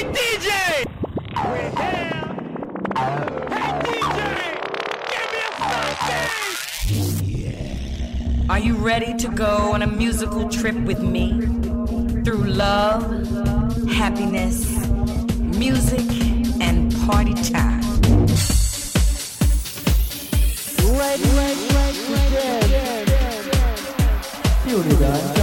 Hey, DJ! Are. Hey, DJ! Give me a! Are you ready to go on a musical trip with me? Through love, happiness, music, and party time. Right.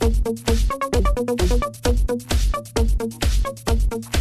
Thank you.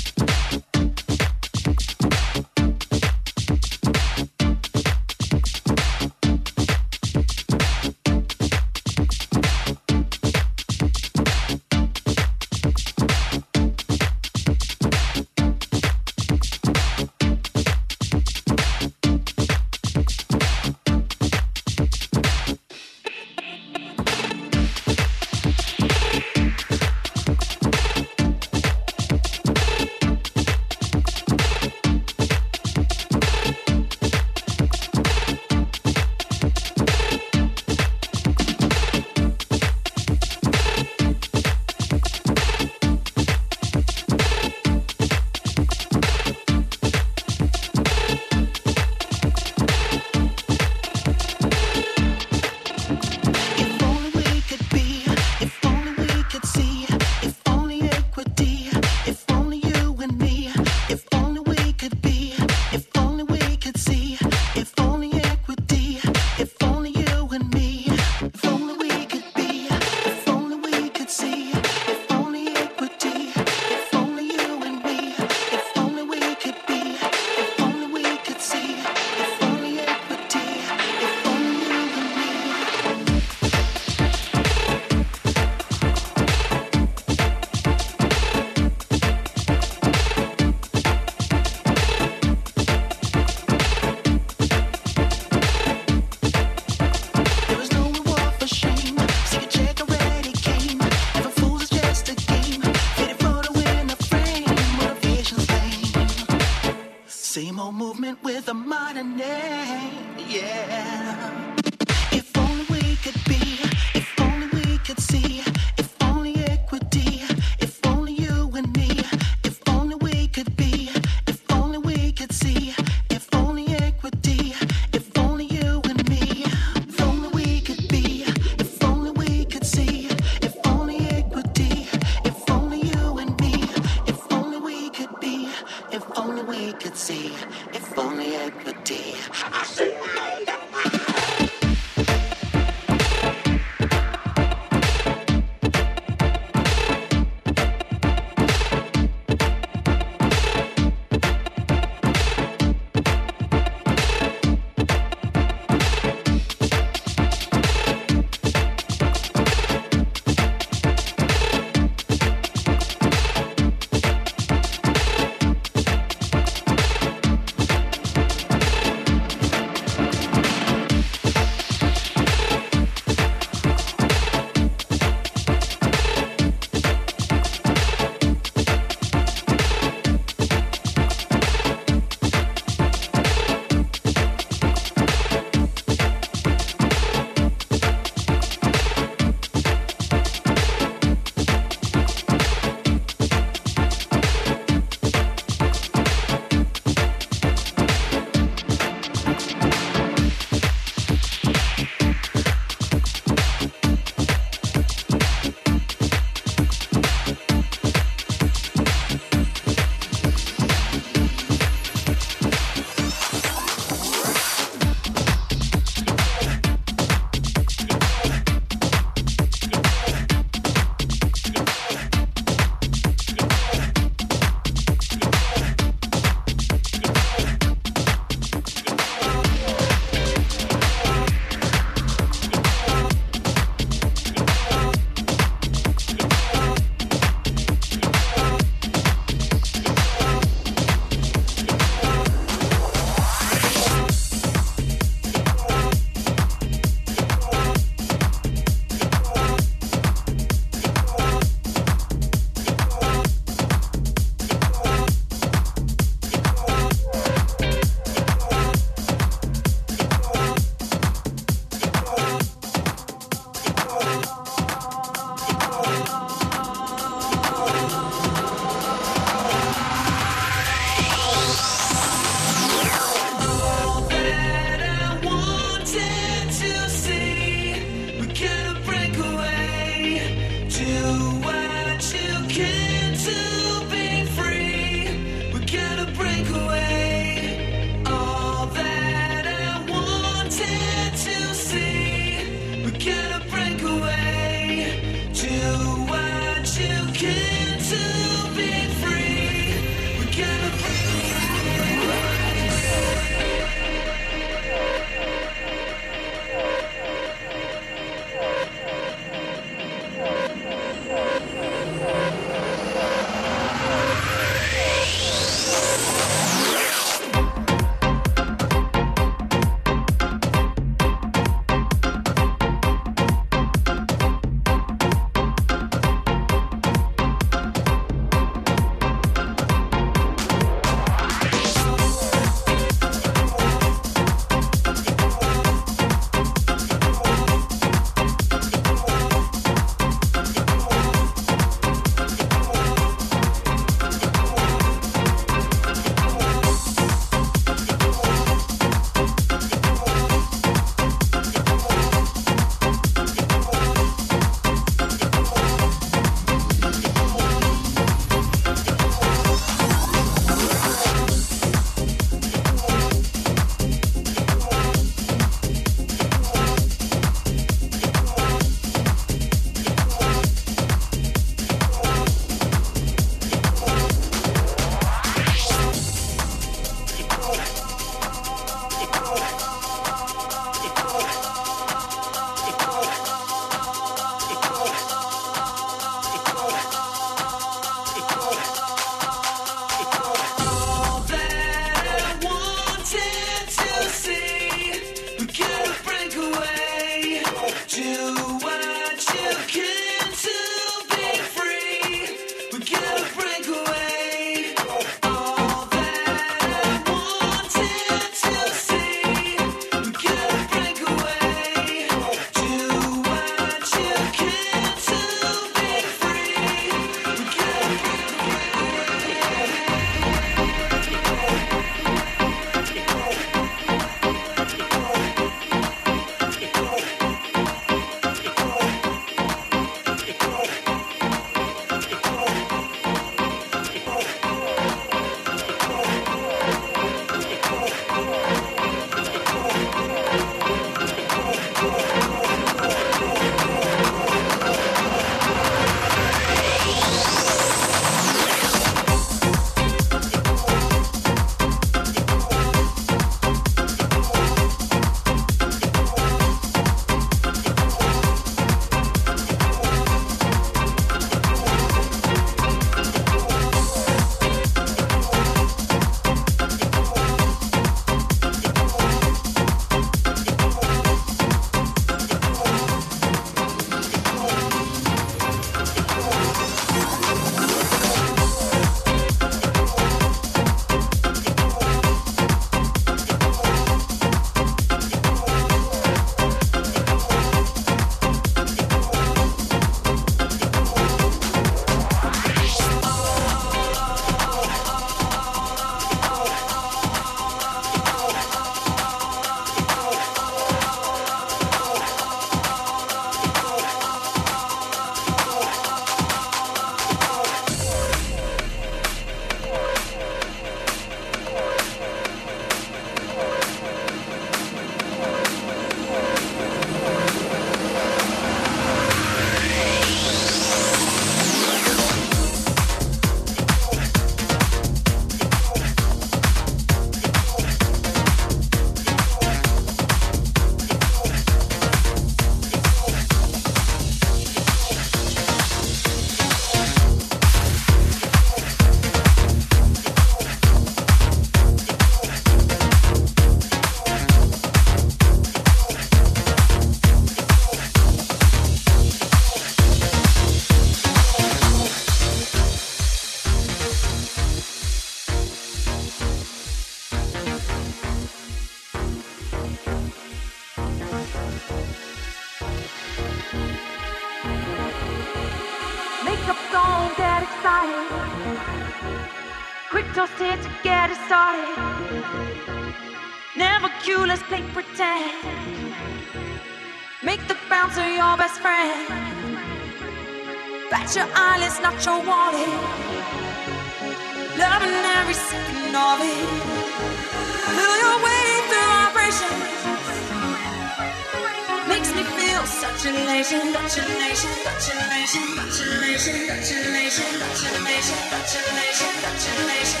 Generation generation generation.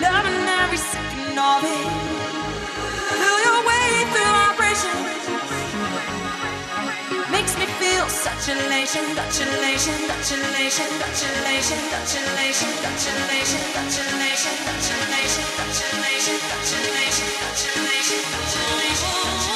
Loving every second of it. Feel your way through my patience. Makes me feel such elation, elation, elation, elation, elation, elation, elation, elation, elation, elation, elation, elation, elation, elation.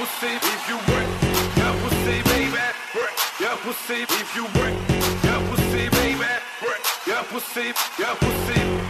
pussy if you work. Yeah, pussy baby work. Yeah, pussy if you work. Yeah, pussy baby work. Yeah, pussy Yeah, pussy.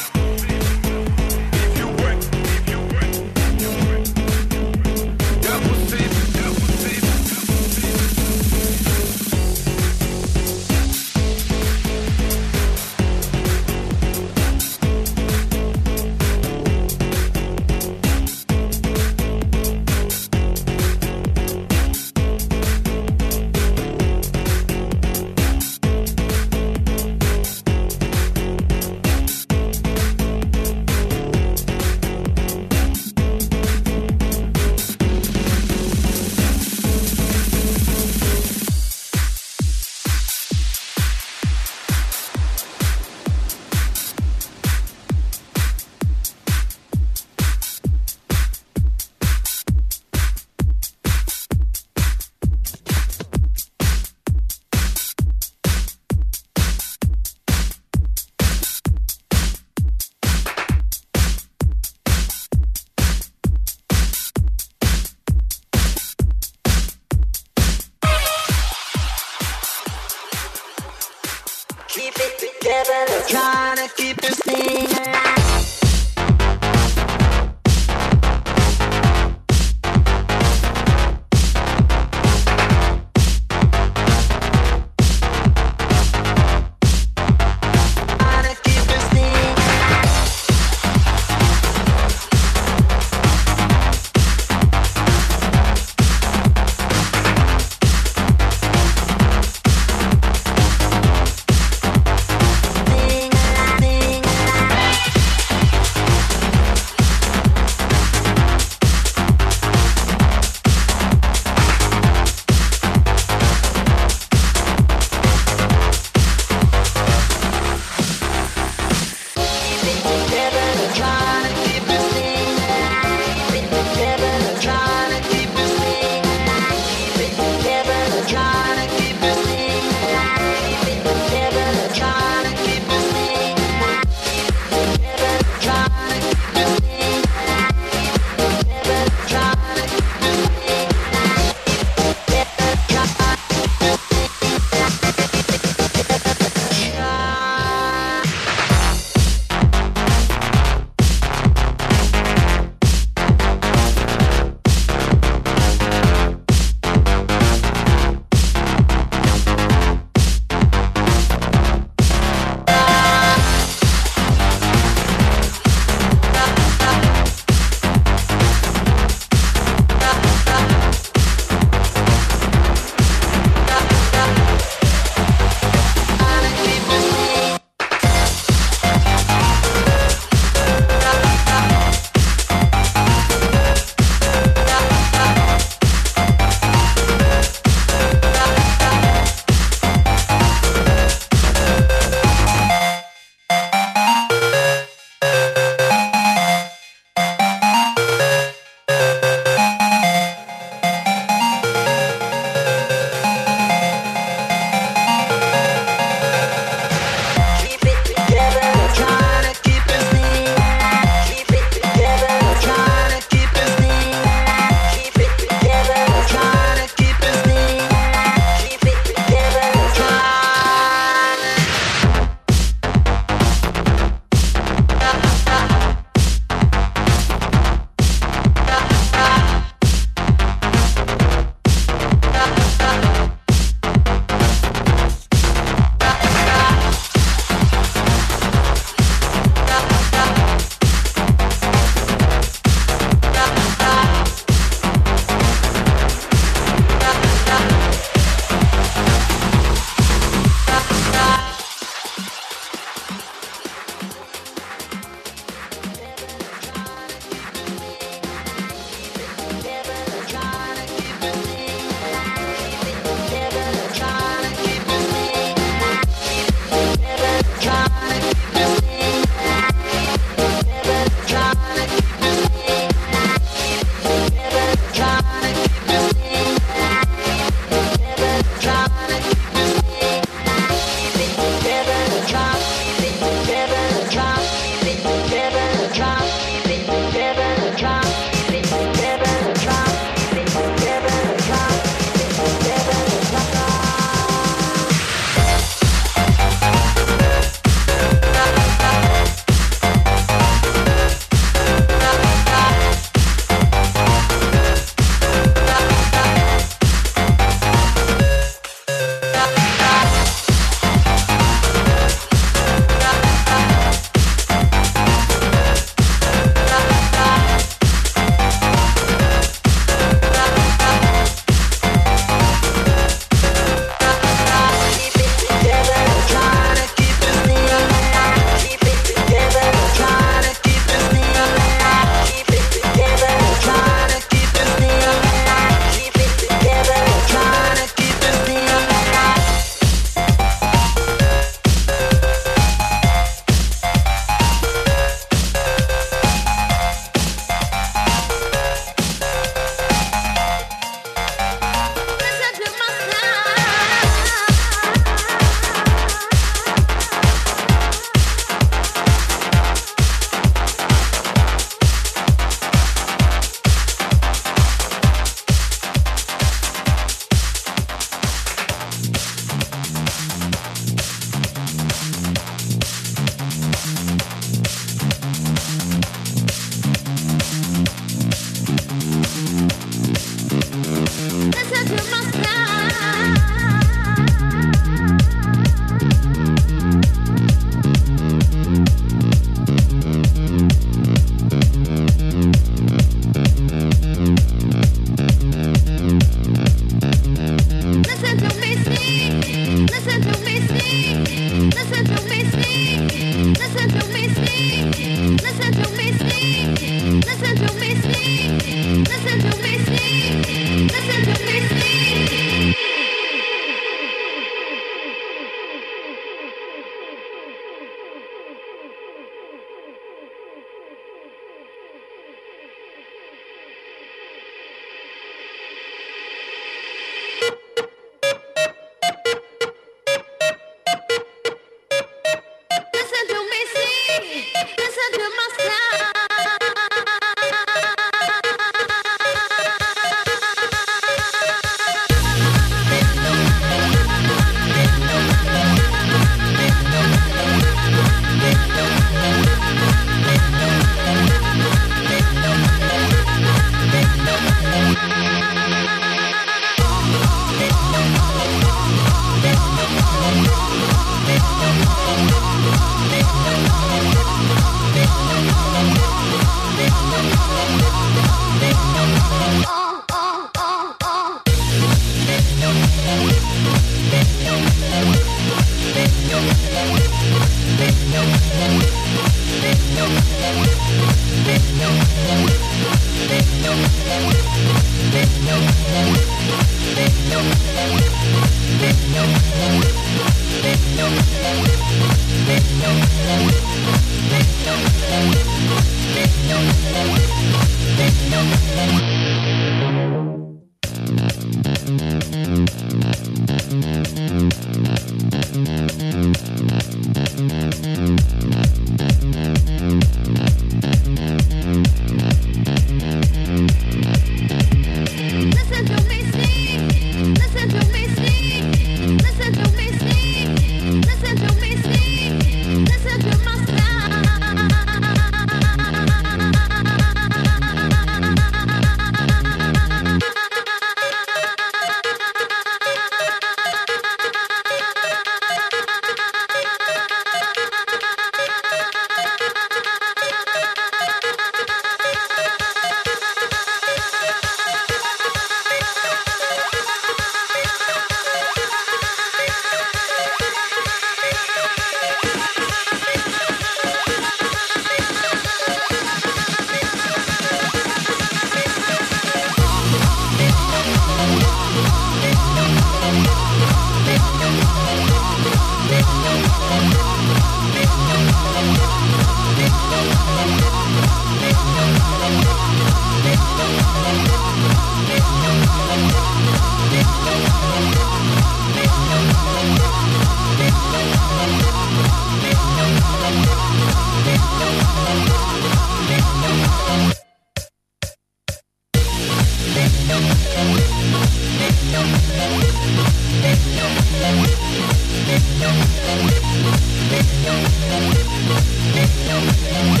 Thank you.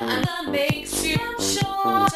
That makes you short